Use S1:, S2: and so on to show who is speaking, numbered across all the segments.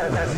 S1: Connected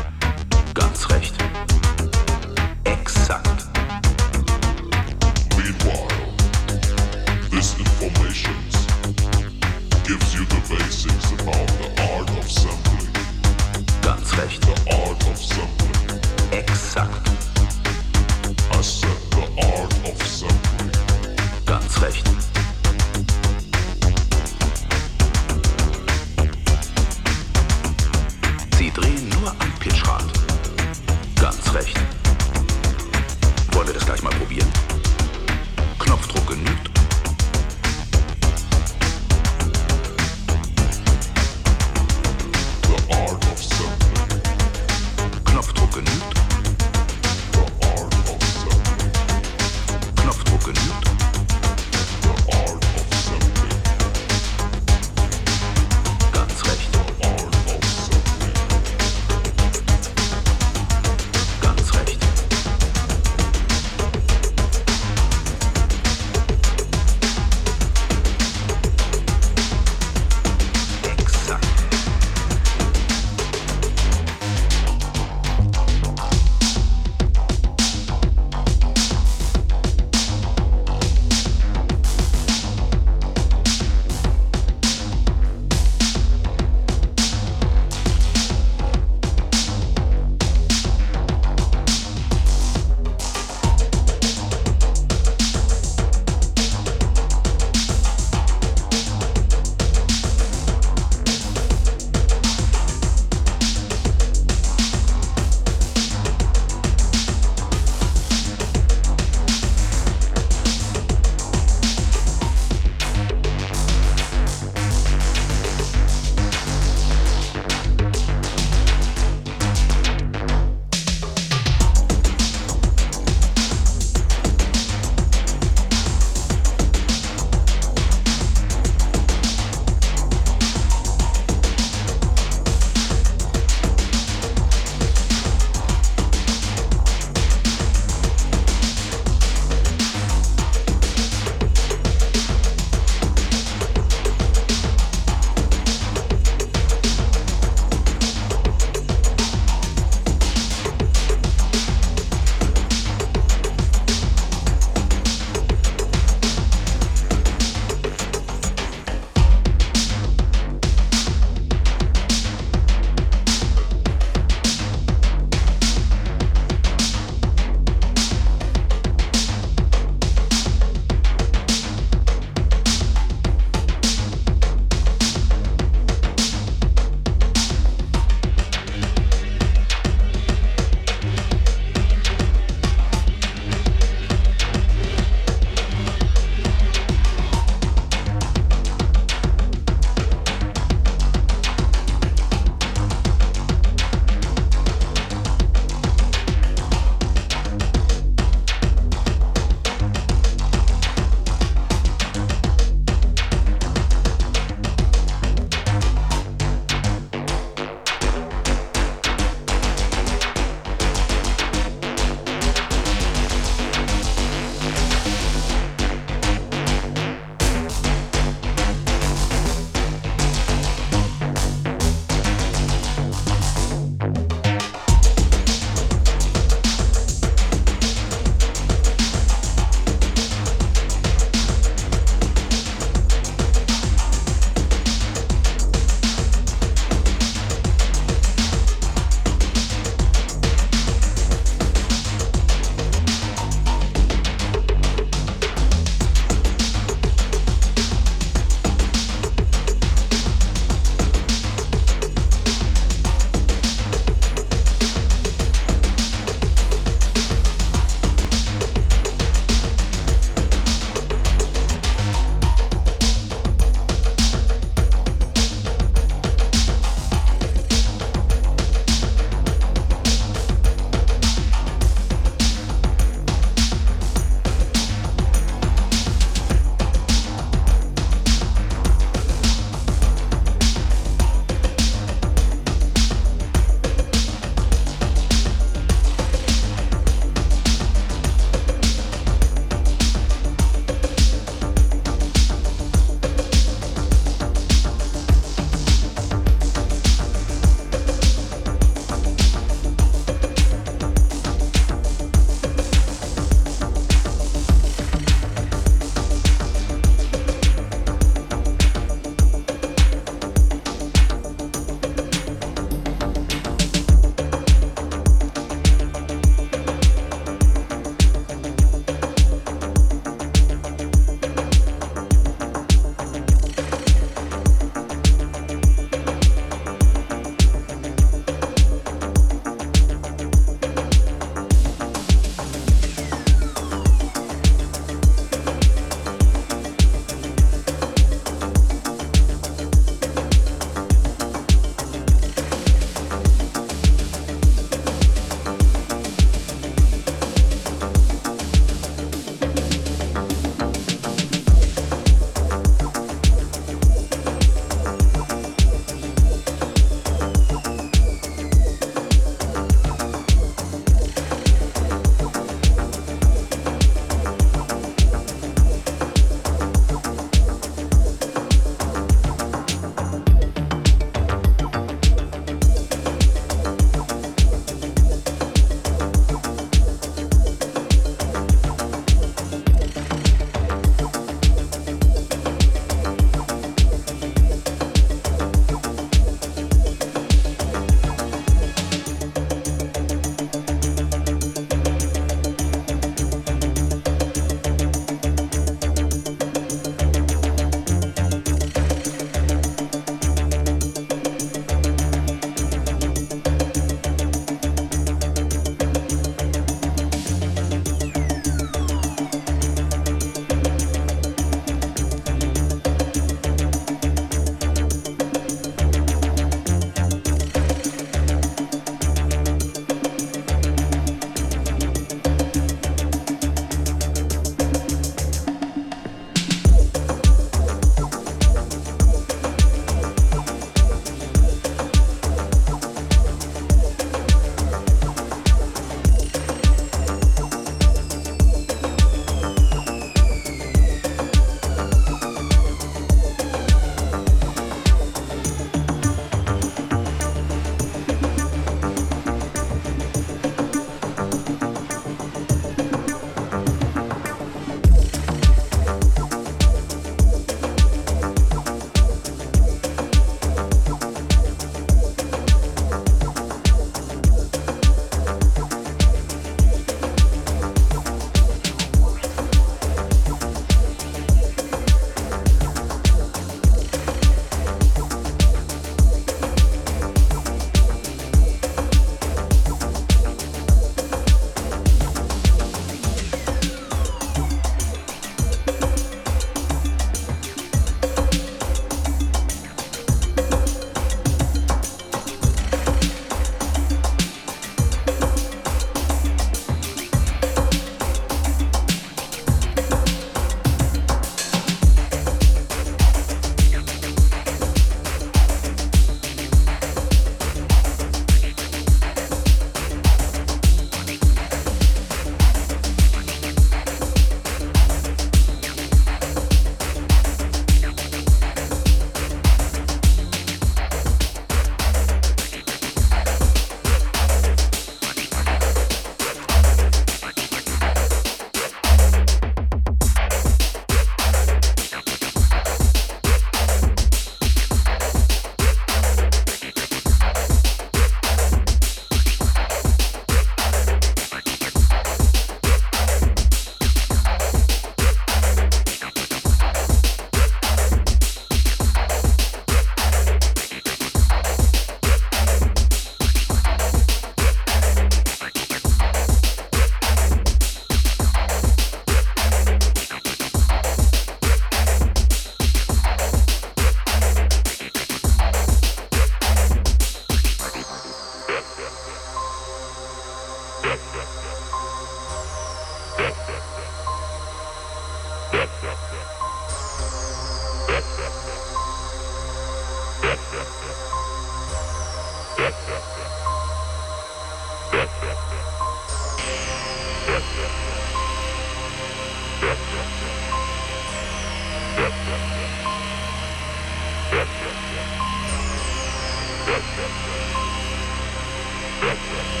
S1: Yes.